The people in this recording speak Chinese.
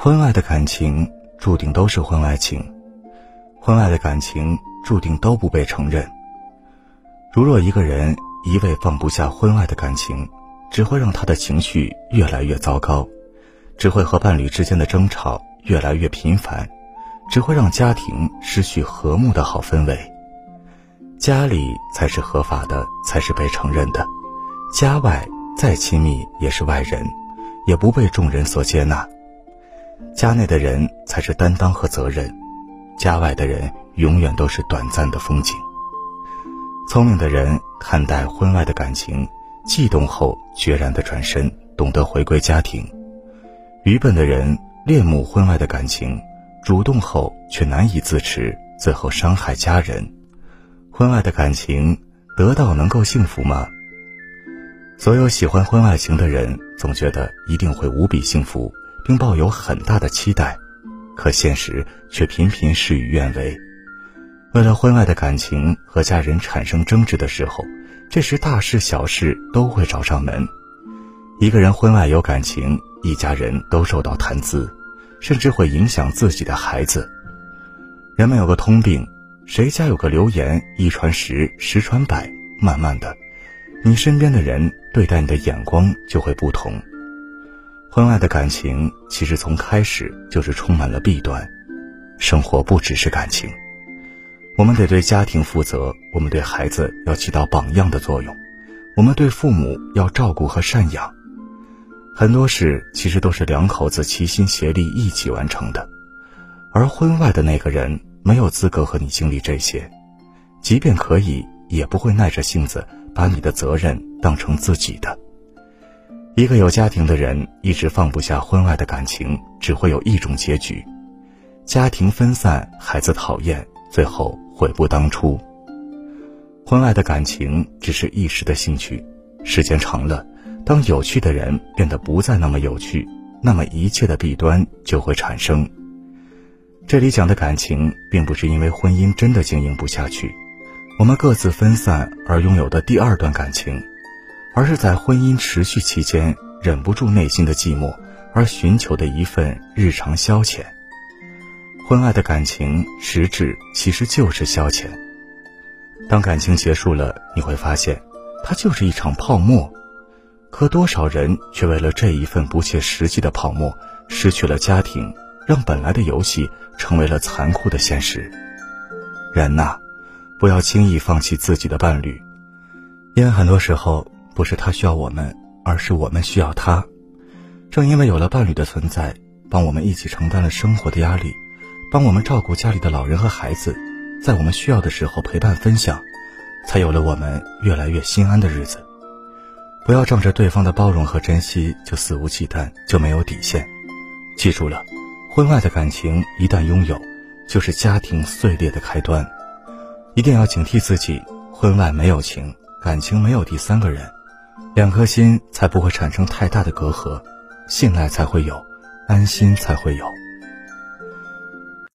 婚外的感情注定都是婚外情，婚外的感情注定都不被承认。如若一个人一味放不下婚外的感情，只会让他的情绪越来越糟糕，只会和伴侣之间的争吵越来越频繁，只会让家庭失去和睦的好氛围。家里才是合法的，才是被承认的，家外再亲密也是外人，也不被众人所接纳。家内的人才是担当和责任，家外的人永远都是短暂的风景。聪明的人看待婚外的感情，悸动后决然的转身，懂得回归家庭；愚笨的人恋慕婚外的感情，主动后却难以自持，最后伤害家人。婚外的感情得到能够幸福吗？所有喜欢婚外情的人总觉得一定会无比幸福，并抱有很大的期待，可现实却频频事与愿违。为了婚外的感情和家人产生争执的时候，这时大事小事都会找上门。一个人婚外有感情，一家人都受到谈资，甚至会影响自己的孩子。人们有个通病，谁家有个流言，一传十，十传百，慢慢的，你身边的人对待你的眼光就会不同。婚外的感情其实从开始就是充满了弊端，生活不只是感情。我们得对家庭负责，我们对孩子要起到榜样的作用，我们对父母要照顾和赡养。很多事其实都是两口子齐心协力一起完成的，而婚外的那个人没有资格和你经历这些，即便可以，也不会耐着性子把你的责任当成自己的。一个有家庭的人一直放不下婚外的感情，只会有一种结局：家庭分散，孩子讨厌，最后。悔不当初。婚外的感情只是一时的兴趣，时间长了，当有趣的人变得不再那么有趣，那么一切的弊端就会产生。这里讲的感情，并不是因为婚姻真的经营不下去，我们各自分散而拥有的第二段感情，而是在婚姻持续期间忍不住内心的寂寞而寻求的一份日常消遣。婚外的感情实质其实就是消遣。当感情结束了，你会发现，它就是一场泡沫。可多少人却为了这一份不切实际的泡沫，失去了家庭，让本来的游戏成为了残酷的现实。人呐，不要轻易放弃自己的伴侣，因为很多时候不是他需要我们，而是我们需要他。正因为有了伴侣的存在，帮我们一起承担了生活的压力。帮我们照顾家里的老人和孩子，在我们需要的时候陪伴分享，才有了我们越来越心安的日子。不要仗着对方的包容和珍惜就肆无忌惮，就没有底线。记住了，婚外的感情一旦拥有，就是家庭碎裂的开端。一定要警惕自己，婚外没有情，感情没有第三个人，两颗心才不会产生太大的隔阂，信赖才会有，安心才会有。